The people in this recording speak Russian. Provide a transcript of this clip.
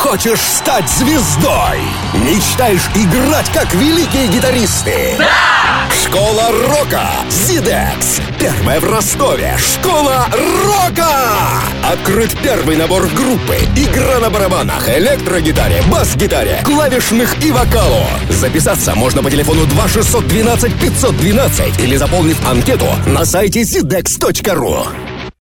Хочешь стать звездой? Мечтаешь играть, как великие гитаристы? Да! Школа рока «Зидекс». Первая в Ростове. Школа рока! Открыт первый набор группы. Игра на барабанах, электрогитаре, бас-гитаре, клавишных и вокалу. Записаться можно по телефону 2 612 512 или заполнив анкету на сайте zidex.ru.